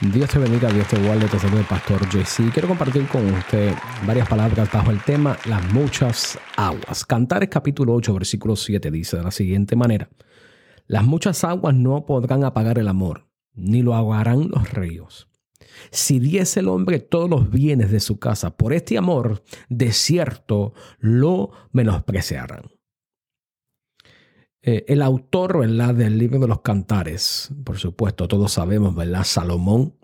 Dios te bendiga, Dios te guarde, te saluda el pastor JC. Quiero compartir con usted varias palabras bajo el tema las muchas aguas. Cantares capítulo 8, versículo 7 dice de la siguiente manera. Las muchas aguas no podrán apagar el amor, ni lo ahogarán los ríos. Si diese el hombre todos los bienes de su casa por este amor, de cierto lo menospreciarán. Eh, el autor ¿verdad? del libro de los cantares, por supuesto, todos sabemos, ¿verdad? Salomón.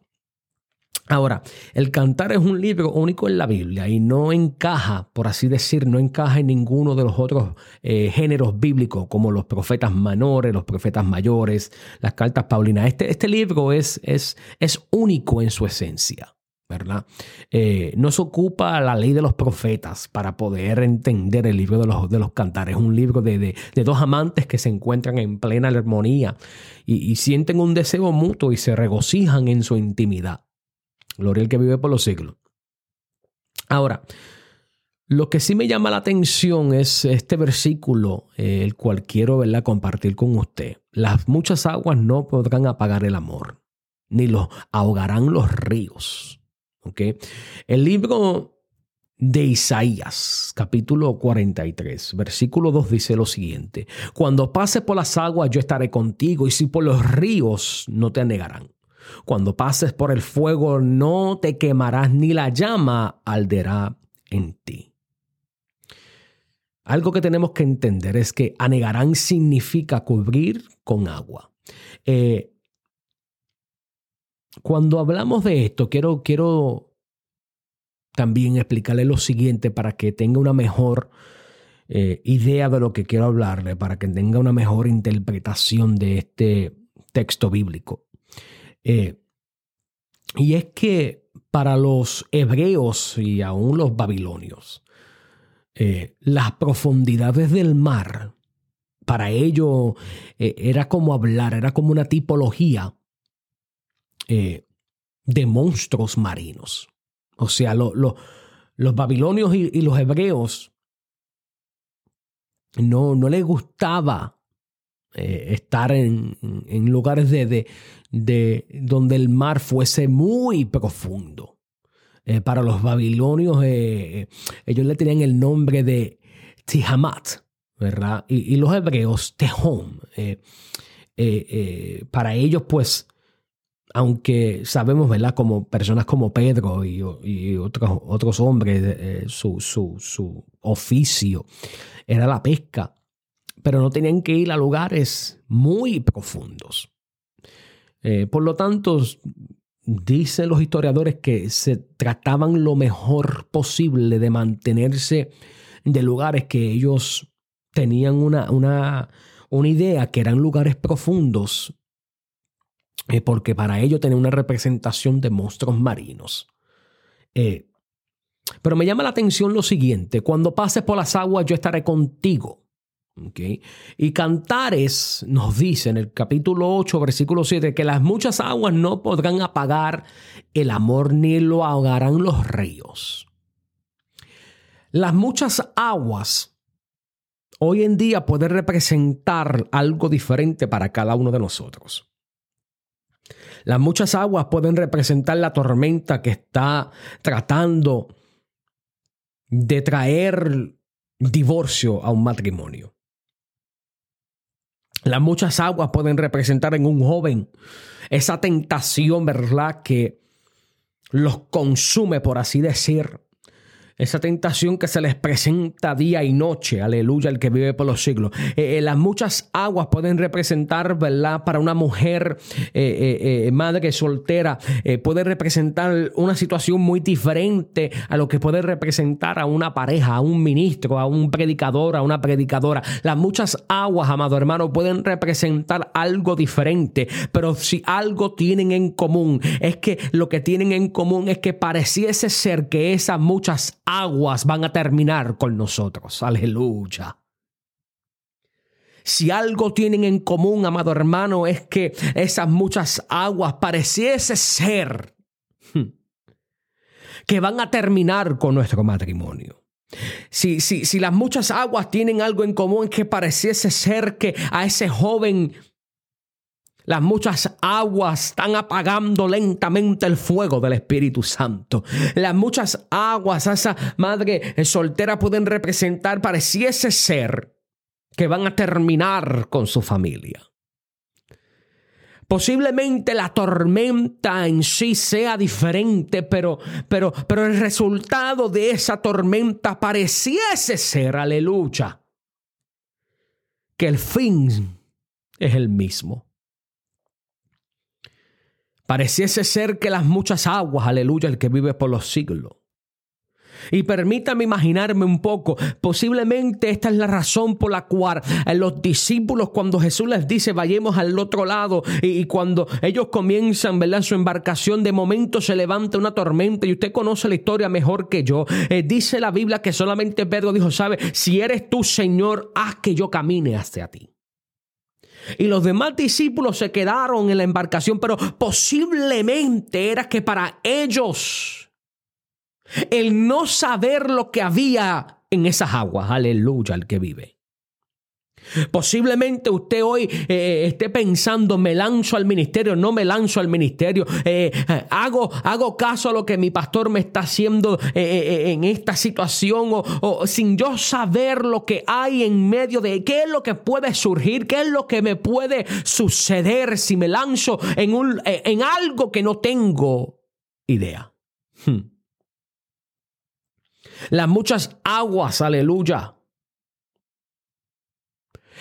Ahora, el cantar es un libro único en la Biblia y no encaja, por así decir, no encaja en ninguno de los otros eh, géneros bíblicos como los profetas menores, los profetas mayores, las cartas paulinas. Este, este libro es, es, es único en su esencia. ¿Verdad? Eh, no se ocupa la ley de los profetas para poder entender el libro de los, de los cantares. Es un libro de, dos amantes que se encuentran en plena armonía y, sienten un deseo mutuo y se regocijan en su intimidad. Gloria al que vive por los siglos. Ahora, lo que sí me llama la atención es este versículo, eh, el cual quiero ¿verdad? compartir con usted. Las muchas aguas no podrán apagar el amor, ni los ahogarán los ríos. El libro de Isaías, capítulo 43, versículo 2 dice lo siguiente, Cuando pases por las aguas yo estaré contigo y si por los ríos no te anegarán. Cuando pases por el fuego no te quemarás ni la llama alderá en ti. Algo que tenemos que entender es que anegarán significa cubrir con agua. Eh, cuando hablamos de esto, quiero, quiero también explicarle lo siguiente para que tenga una mejor eh, idea de lo que quiero hablarle, para que tenga una mejor interpretación de este texto bíblico. Eh, y es que para los hebreos y aún los babilonios, eh, las profundidades del mar, para ellos era como hablar, era como una tipología eh, de monstruos marinos. O sea, los babilonios y, los hebreos no, no les gustaba eh, estar en, lugares de, de, donde el mar fuese muy profundo. Eh, para los babilonios, ellos le tenían el nombre de Tihamat, ¿verdad? Y, los hebreos, Tehom. para ellos, pues, aunque sabemos, ¿verdad? Como personas como Pedro y, otros, otros hombres, eh, su, oficio era la pesca, pero no tenían que ir a lugares muy profundos. Eh, por lo tanto, dicen los historiadores que se trataban lo mejor posible de mantenerse de lugares que ellos tenían una, una, una idea que eran lugares profundos eh, porque para ello tiene una representación de monstruos marinos. Eh, pero me llama la atención lo siguiente, cuando pases por las aguas yo estaré contigo. Y Cantares nos dice en el capítulo 8, versículo 7, que las muchas aguas no podrán apagar el amor ni lo ahogarán los ríos. Las muchas aguas hoy en día pueden representar algo diferente para cada uno de nosotros. Las muchas aguas pueden representar la tormenta que está tratando de traer divorcio a un matrimonio. Las muchas aguas pueden representar en un joven esa tentación, ¿verdad? Que los consume, por así decir, esa tentación que se les presenta día y noche, aleluya, el que vive por los siglos. Eh, eh, las muchas aguas pueden representar, ¿verdad? Para una mujer, eh, madre soltera, puede representar una situación muy diferente a lo que puede representar a una pareja, a un ministro, a un predicador, a una predicadora. Las muchas aguas, amado hermano, pueden representar algo diferente, pero si algo tienen en común, es que lo que tienen en común es que pareciese ser que esas muchas aguas van a terminar con nosotros. Aleluya. Si algo tienen en común, amado hermano, es que esas muchas aguas pareciese ser hmm, que van a terminar con nuestro matrimonio. Si, si, si las muchas aguas tienen algo en común, es que pareciese ser que a ese joven Las muchas aguas están apagando lentamente el fuego del Espíritu Santo. Las muchas aguas, esa madre soltera pueden representar, pareciese ser, que van a terminar con su familia. Posiblemente la tormenta en sí sea diferente, pero, pero, pero el resultado de esa tormenta pareciese ser, aleluya, que el fin es el mismo. Pareciese ser que las muchas aguas, aleluya, el que vive por los siglos. Y permítame imaginarme un poco, posiblemente esta es la razón por la cual eh, los discípulos cuando Jesús les dice vayamos al otro lado y, cuando ellos comienzan, ¿verdad? Su embarcación, de momento se levanta una tormenta y usted conoce la historia mejor que yo. Eh, dice la Biblia que solamente Pedro dijo, sabe, si eres tú Señor, haz que yo camine hacia ti. Y los demás discípulos se quedaron en la embarcación, pero posiblemente era que para ellos el no saber lo que había en esas aguas, aleluya, al que vive. Posiblemente usted hoy eh, esté pensando, me lanzo al ministerio, no me lanzo al ministerio, eh, hago, hago caso a lo que mi pastor me está haciendo eh, en esta situación o, o, sin yo saber lo que hay en medio de qué es lo que puede surgir, qué es lo que me puede suceder si me lanzo en, un, en algo que no tengo idea. Hmm. Las muchas aguas, aleluya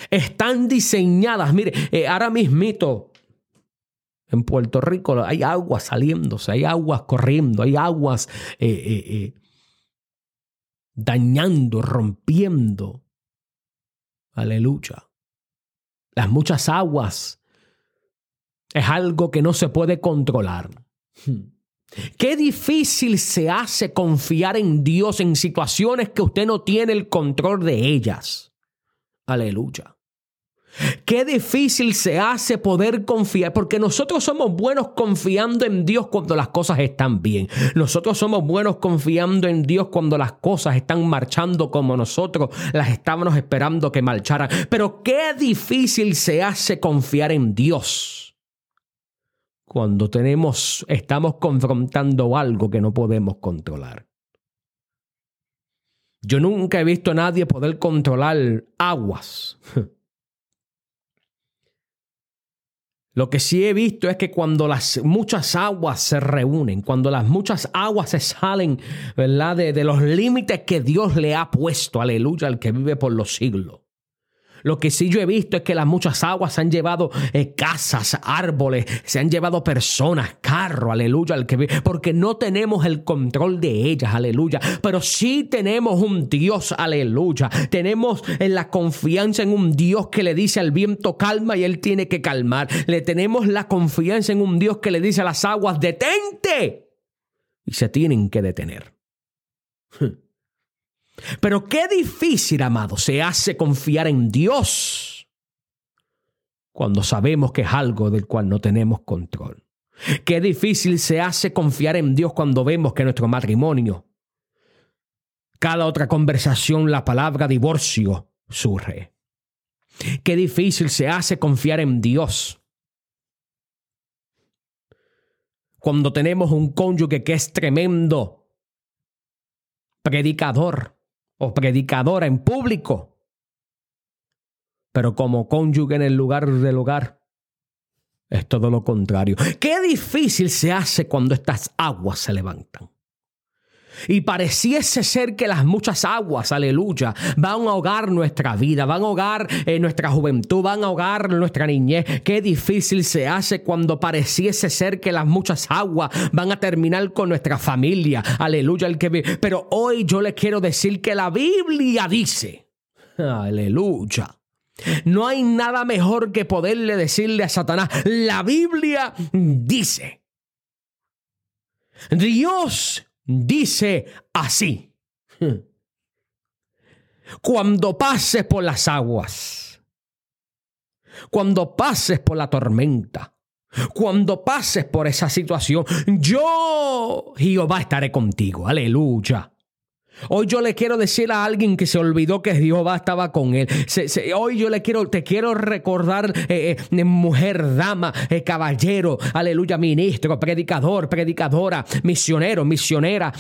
están diseñadas. Mire, eh, ahora mismito en Puerto Rico hay aguas saliéndose, hay aguas corriendo, hay aguas eh, eh, dañando, rompiendo. Aleluya. Las muchas aguas es algo que no se puede controlar. Hmm. Qué difícil se hace confiar en Dios en situaciones que usted no tiene el control de ellas. Aleluya. Qué difícil se hace poder confiar, porque nosotros somos buenos confiando en Dios cuando las cosas están bien. Nosotros somos buenos confiando en Dios cuando las cosas están marchando como nosotros las estábamos esperando que marcharan. Pero qué difícil se hace confiar en Dios cuando tenemos, estamos confrontando algo que no podemos controlar. Yo nunca he visto a nadie poder controlar aguas. Lo que sí he visto es que cuando las muchas aguas se reúnen, cuando las muchas aguas se salen, ¿verdad? De, de los límites que Dios le ha puesto, aleluya, al que vive por los siglos. Lo que sí yo he visto es que las muchas aguas se han llevado eh, casas, árboles, se han llevado personas, carro, aleluya, al que porque no tenemos el control de ellas, aleluya. Pero sí tenemos un Dios, aleluya. Tenemos en la confianza en un Dios que le dice al viento calma y él tiene que calmar. Le tenemos la confianza en un Dios que le dice a las aguas detente y se tienen que detener. Pero qué difícil, amado, se hace confiar en Dios cuando sabemos que es algo del cual no tenemos control. Qué difícil se hace confiar en Dios cuando vemos que nuestro matrimonio, cada otra conversación, la palabra divorcio surge. Qué difícil se hace confiar en Dios cuando tenemos un cónyuge que es tremendo predicador o predicadora en público, pero como cónyuge en el lugar del hogar. Es todo lo contrario. Qué difícil se hace cuando estas aguas se levantan. Y pareciese ser que las muchas aguas, aleluya, van a ahogar nuestra vida, van a ahogar eh, nuestra juventud, van a ahogar nuestra niñez. Qué difícil se hace cuando pareciese ser que las muchas aguas van a terminar con nuestra familia. Aleluya, el que Pero hoy yo le quiero decir que la Biblia dice, aleluya. No hay nada mejor que poderle decirle a Satanás, la Biblia dice. Dios dice así. Cuando pases por las aguas, cuando pases por la tormenta, cuando pases por esa situación, yo, Jehová, estaré contigo. Aleluya. Hoy yo le quiero decir a alguien que se olvidó que Jehová estaba con él. hoy yo le quiero, te quiero recordar, eh, eh, mujer, dama, eh, caballero, aleluya, ministro, predicador, predicadora, misionero, misionera.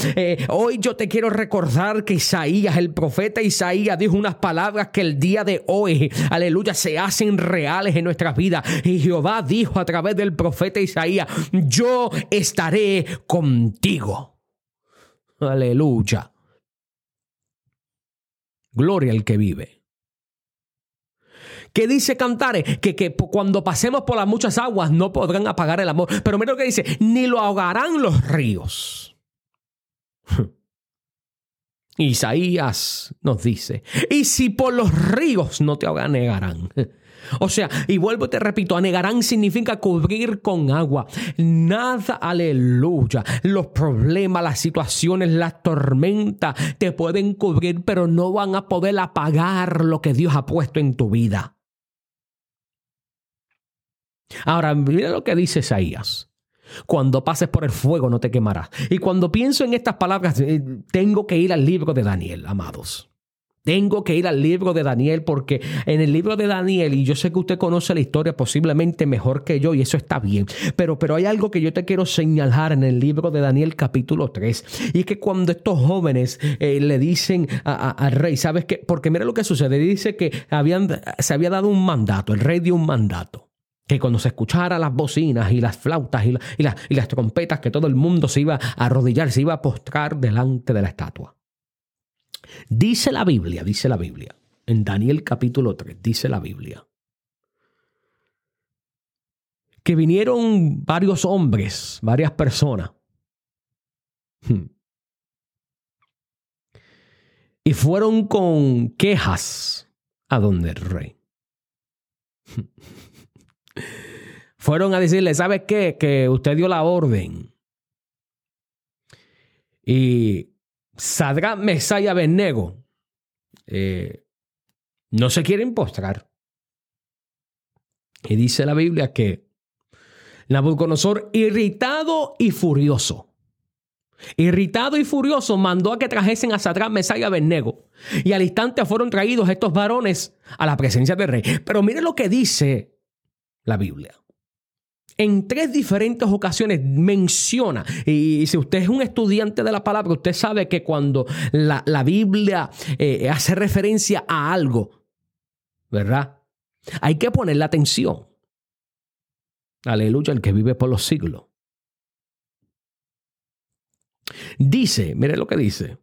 hoy yo te quiero recordar que Isaías, el profeta Isaías, dijo unas palabras que el día de hoy, aleluya, se hacen reales en nuestras vidas. Y Jehová dijo a través del profeta Isaías, yo estaré contigo. Aleluya. Gloria al que vive. ¿Qué dice Cantares? Que, que cuando pasemos por las muchas aguas no podrán apagar el amor. Pero mira lo que dice, ni lo ahogarán los ríos. Isaías nos dice, y si por los ríos no te ahogarán. O sea, y vuelvo te repito, anegarán significa cubrir con agua. Nada, aleluya. Los problemas, las situaciones, las tormentas te pueden cubrir, pero no van a poder apagar lo que Dios ha puesto en tu vida. Ahora, mira lo que dice Isaías. Cuando pases por el fuego no te quemarás. Y cuando pienso en estas palabras, eh, tengo que ir al libro de Daniel, amados. Tengo que ir al libro de Daniel porque en el libro de Daniel, y yo sé que usted conoce la historia posiblemente mejor que yo y eso está bien, pero, pero hay algo que yo te quiero señalar en el libro de Daniel capítulo 3 y es que cuando estos jóvenes eh, le dicen al rey, ¿sabes qué? Porque mira lo que sucede, dice que habían, se había dado un mandato, el rey dio un mandato que cuando se escuchara las bocinas y las flautas y, y, y, las trompetas, que todo el mundo se iba a arrodillar, se iba a postrar delante de la estatua. Dice la Biblia, dice la Biblia, en Daniel capítulo 3, dice la Biblia, que vinieron varios hombres, varias personas, hmm, y fueron con quejas a donde el rey. Fueron a decirle, ¿sabes qué? Que usted dio la orden. Y Sadra, Mesaya, Benego eh, no se quieren postrar. Y dice la Biblia que Nabucodonosor, irritado y furioso, irritado y furioso, mandó a que trajesen a Sadra, Mesaya, Abednego. Y al instante fueron traídos estos varones a la presencia del rey. Pero mire lo que dice la Biblia en tres diferentes ocasiones menciona, y si usted es un estudiante de la palabra, usted sabe que cuando la, Biblia eh, hace referencia a algo, ¿verdad? Hay que ponerle atención. Aleluya, el que vive por los siglos. Dice, mire lo que dice.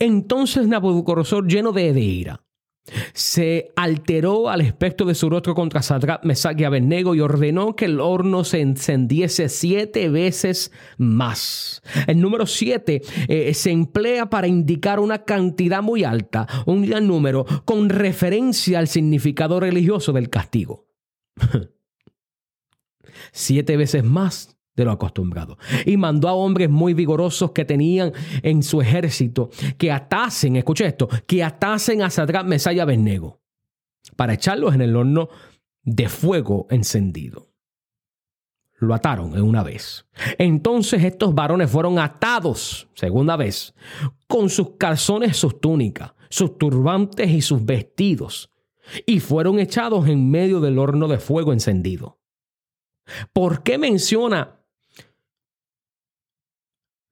Entonces Nabucodonosor, lleno de ira, se alteró al aspecto de su rostro contra Sadrach, Mesach y Abednego y ordenó que el horno se encendiese siete veces más. El número siete eh, se emplea para indicar una cantidad muy alta, un gran número, con referencia al significado religioso del castigo. siete veces más de lo acostumbrado. Y mandó a hombres muy vigorosos que tenían en su ejército que atasen, escuche esto, que atasen a Sadrach, Mesaya y para echarlos en el horno de fuego encendido. Lo ataron en una vez. Entonces estos varones fueron atados, segunda vez, con sus calzones, sus túnicas, sus turbantes y sus vestidos, y fueron echados en medio del horno de fuego encendido. ¿Por qué menciona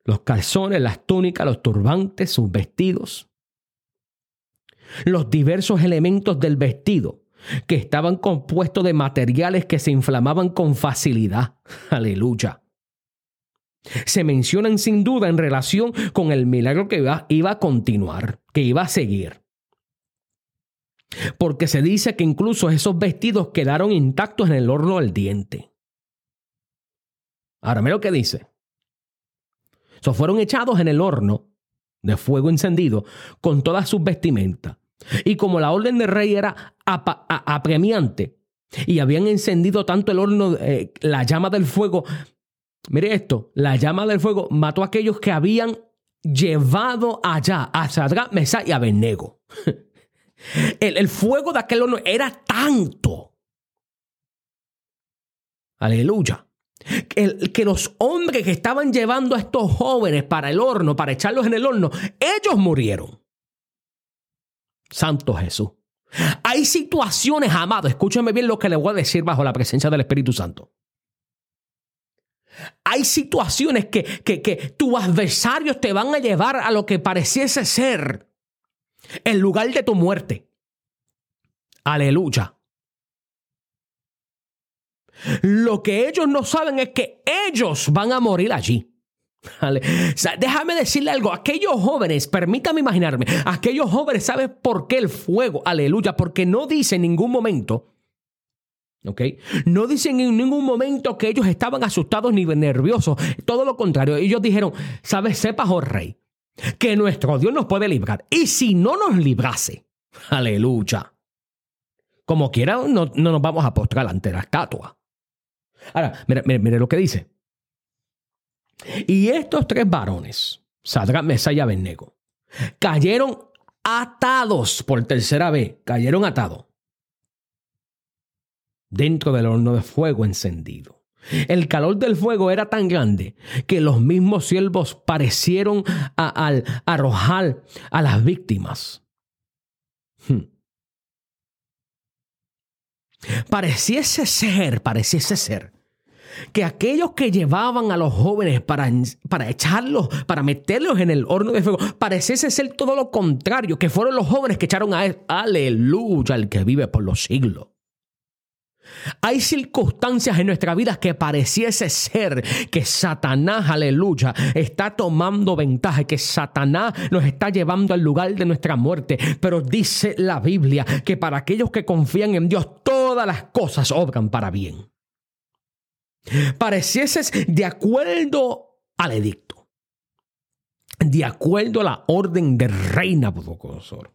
los calzones, las túnicas, los turbantes, sus vestidos, los diversos elementos del vestido que estaban compuestos de materiales que se inflamaban con facilidad. Aleluya. Se mencionan sin duda en relación con el milagro que iba, a continuar, que iba a seguir. Porque se dice que incluso esos vestidos quedaron intactos en el horno al diente. Ahora, mira lo que dice fueron echados en el horno de fuego encendido con todas sus vestimentas. Y como la orden del rey era apremiante y habían encendido tanto el horno, eh, la llama del fuego, mire esto, la llama del fuego mató a aquellos que habían llevado allá a Sadrach, Mesach y Abednego. El, el fuego de aquel horno era tanto. Aleluya que, los hombres que estaban llevando a estos jóvenes para el horno, para echarlos en el horno, ellos murieron. Santo Jesús. Hay situaciones, amado, escúchame bien lo que le voy a decir bajo la presencia del Espíritu Santo. Hay situaciones que, que, que tus adversarios te van a llevar a lo que pareciese ser el lugar de tu muerte. Aleluya. Lo que ellos no saben es que ellos van a morir allí. déjame decirle algo, aquellos jóvenes, permítame imaginarme, aquellos jóvenes saben por qué el fuego, aleluya, porque no dice en ningún momento, ¿ok? No dicen en ningún momento que ellos estaban asustados ni nerviosos, todo lo contrario, ellos dijeron, sabes, sepas, oh rey, que nuestro Dios nos puede librar, y si no nos librase, aleluya, como quiera, no, nos vamos a postrar ante la estatua. Ahora, mire, lo que dice. Y estos tres varones, Sadrak, Mesa y Abednego, cayeron atados por tercera vez, cayeron atados dentro del horno de fuego encendido. El calor del fuego era tan grande que los mismos siervos parecieron al arrojar a las víctimas. Hmm. Pareciese ser, pareciese ser que aquellos que llevaban a los jóvenes para, para echarlos, para meterlos en el horno de fuego, pareciese ser todo lo contrario, que fueron los jóvenes que echaron a él, aleluya, el que vive por los siglos. Hay circunstancias en nuestra vida que pareciese ser que Satanás, aleluya, está tomando ventaja, que Satanás nos está llevando al lugar de nuestra muerte. Pero dice la Biblia que para aquellos que confían en Dios, todas las cosas obran para bien parecieses de acuerdo al edicto, de acuerdo a la orden del rey Nabucodonosor.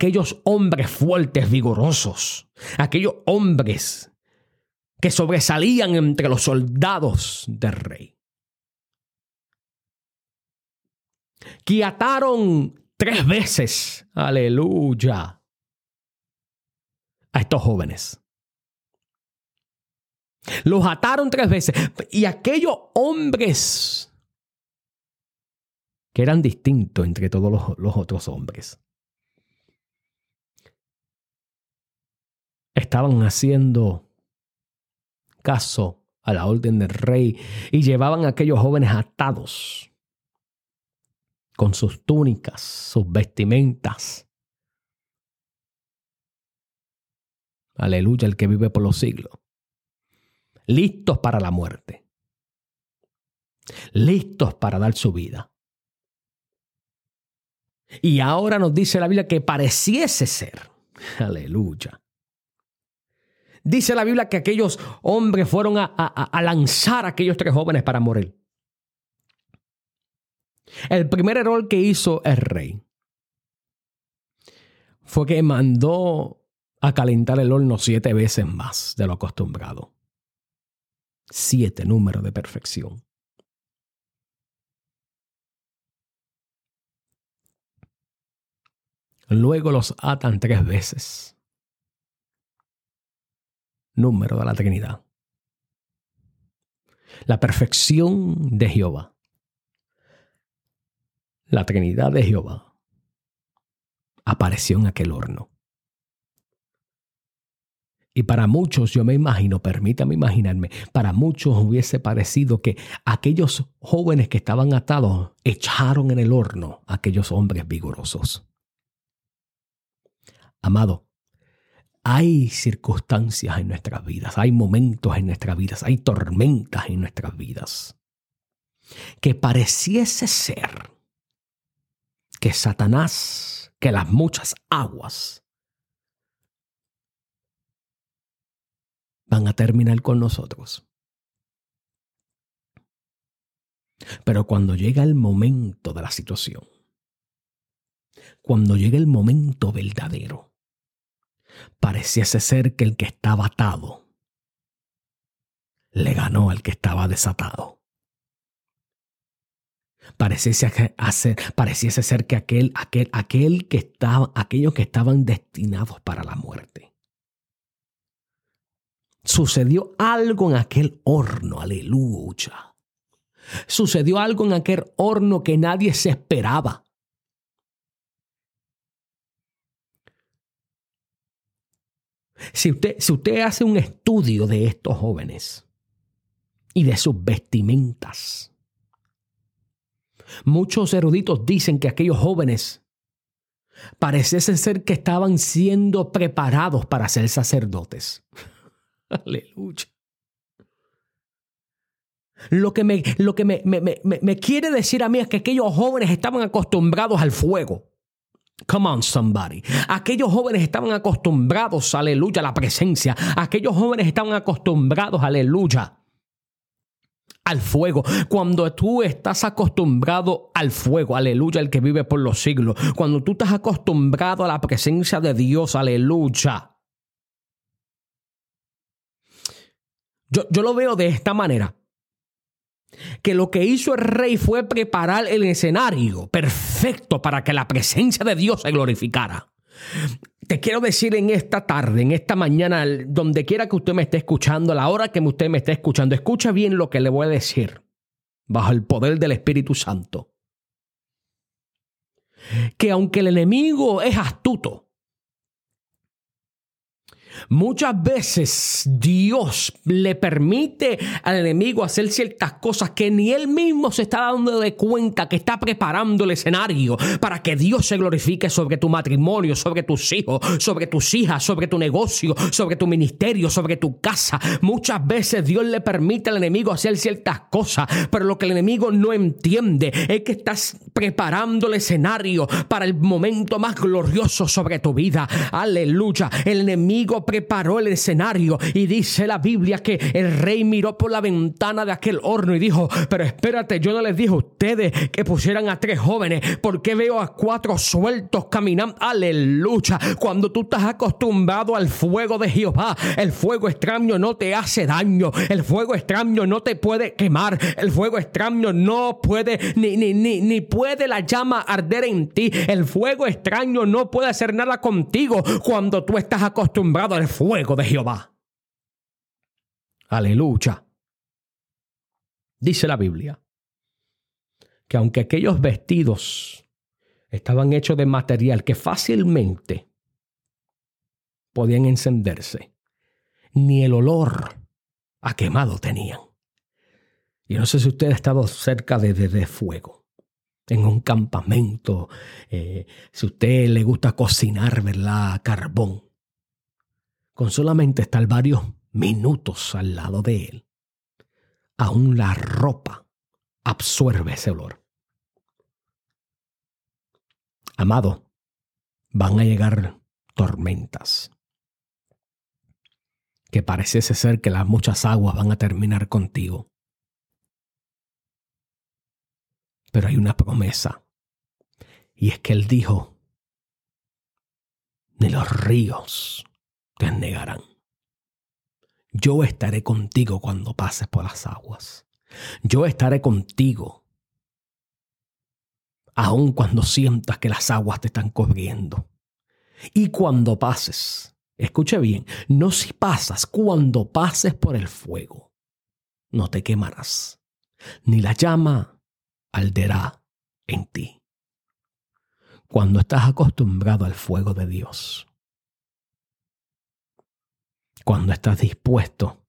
Aquellos hombres fuertes, vigorosos, aquellos hombres que sobresalían entre los soldados del rey, que ataron tres veces, aleluya, a estos jóvenes. Los ataron tres veces. Y aquellos hombres que eran distintos entre todos los, otros hombres, estaban haciendo caso a la orden del rey y llevaban a aquellos jóvenes atados con sus túnicas, sus vestimentas. Aleluya, el que vive por los siglos listos para la muerte, listos para dar su vida. Y ahora nos dice la Biblia que pareciese ser, aleluya. Dice la Biblia que aquellos hombres fueron a, lanzar a aquellos tres jóvenes para morir. El primer error que hizo el rey fue que mandó a calentar el horno siete veces más de lo acostumbrado siete números de perfección. Luego los atan tres veces. Número de la Trinidad. La perfección de Jehová. La Trinidad de Jehová apareció en aquel horno. Y para muchos, yo me imagino, permítame imaginarme, para muchos hubiese parecido que aquellos jóvenes que estaban atados echaron en el horno a aquellos hombres vigorosos. Amado, hay circunstancias en nuestras vidas, hay momentos en nuestras vidas, hay tormentas en nuestras vidas que pareciese ser que Satanás, que las muchas aguas van a terminar con nosotros. Pero cuando llega el momento de la situación, cuando llega el momento verdadero, pareciese ser que el que estaba atado le ganó al que estaba desatado. Pareciese, hacer, pareciese ser que aquel, aquel, aquel que estaba, aquellos que estaban destinados para la muerte Sucedió algo en aquel horno, aleluya. Sucedió algo en aquel horno que nadie se esperaba. Si usted, si usted hace un estudio de estos jóvenes y de sus vestimentas, muchos eruditos dicen que aquellos jóvenes pareciesen ser que estaban siendo preparados para ser sacerdotes. Aleluya. Lo que, me, lo que me, me, quiere decir a mí es que aquellos jóvenes estaban acostumbrados al fuego. Come on, somebody. Aquellos jóvenes estaban acostumbrados, aleluya, a la presencia. Aquellos jóvenes estaban acostumbrados, aleluya, al fuego. Cuando tú estás acostumbrado al fuego, aleluya, el que vive por los siglos. Cuando tú estás acostumbrado a la presencia de Dios, aleluya. Yo, yo lo veo de esta manera que lo que hizo el rey fue preparar el escenario perfecto para que la presencia de Dios se glorificara. Te quiero decir en esta tarde, en esta mañana, donde quiera que usted me esté escuchando, a la hora que usted me esté escuchando, escucha bien lo que le voy a decir, bajo el poder del Espíritu Santo. Que aunque el enemigo es astuto, Muchas veces Dios le permite al enemigo hacer ciertas cosas que ni él mismo se está dando de cuenta que está preparando el escenario para que Dios se glorifique sobre tu matrimonio, sobre tus hijos, sobre tus hijas, sobre tu negocio, sobre tu ministerio, sobre tu casa. Muchas veces Dios le permite al enemigo hacer ciertas cosas, pero lo que el enemigo no entiende es que estás preparando el escenario para el momento más glorioso sobre tu vida. Aleluya. El enemigo preparó el escenario y dice la Biblia que el rey miró por la ventana de aquel horno y dijo, pero espérate, yo no les dije a ustedes que pusieran a tres jóvenes, porque veo a cuatro sueltos caminando? Aleluya. Cuando tú estás acostumbrado al fuego de Jehová, el fuego extraño no te hace daño, el fuego extraño no te puede quemar, el fuego extraño no puede, ni, ni, ni, ni puede la llama arder en ti, el fuego extraño no puede hacer nada contigo cuando tú estás acostumbrado el fuego de Jehová. Aleluya. Dice la Biblia que aunque aquellos vestidos estaban hechos de material que fácilmente podían encenderse, ni el olor a quemado tenían. Y no sé si usted ha estado cerca de, de, fuego, en un campamento, eh, si usted le gusta cocinar, ¿verdad? Carbón con solamente estar varios minutos al lado de él, aún la ropa absorbe ese olor. Amado, van a llegar tormentas, que pareciese ser que las muchas aguas van a terminar contigo. Pero hay una promesa, y es que Él dijo, ni los ríos te negarán. Yo estaré contigo cuando pases por las aguas. Yo estaré contigo. Aun cuando sientas que las aguas te están cubriendo. Y cuando pases, escuche bien, no si pasas, cuando pases por el fuego, no te quemarás, ni la llama alderá en ti. Cuando estás acostumbrado al fuego de Dios, cuando estás dispuesto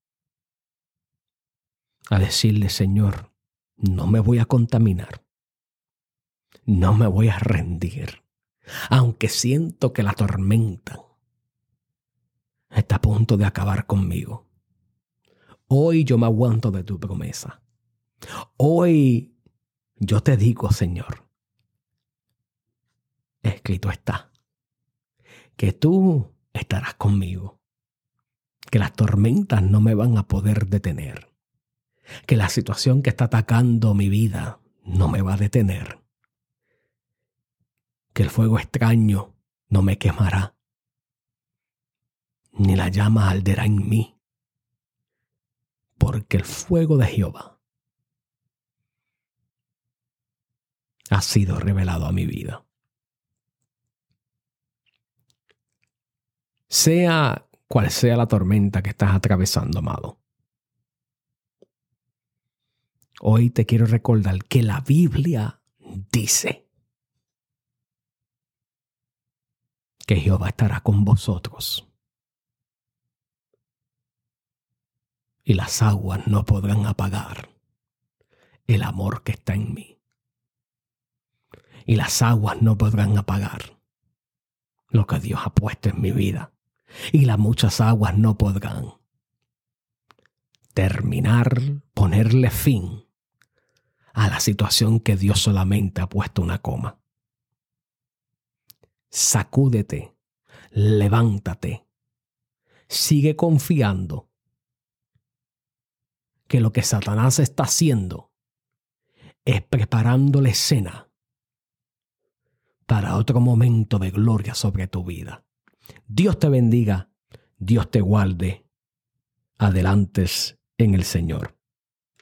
a decirle, Señor, no me voy a contaminar, no me voy a rendir, aunque siento que la tormenta está a punto de acabar conmigo. Hoy yo me aguanto de tu promesa. Hoy yo te digo, Señor, escrito está, que tú estarás conmigo que las tormentas no me van a poder detener, que la situación que está atacando mi vida no me va a detener, que el fuego extraño no me quemará, ni la llama alderá en mí, porque el fuego de Jehová ha sido revelado a mi vida. Sea cual sea la tormenta que estás atravesando, amado. Hoy te quiero recordar que la Biblia dice que Jehová estará con vosotros y las aguas no podrán apagar el amor que está en mí. Y las aguas no podrán apagar lo que Dios ha puesto en mi vida y las muchas aguas no podrán terminar, ponerle fin a la situación que Dios solamente ha puesto una coma. Sacúdete, levántate, sigue confiando que lo que Satanás está haciendo es preparando la escena para otro momento de gloria sobre tu vida. Dios te bendiga, Dios te guarde. Adelantes en el Señor.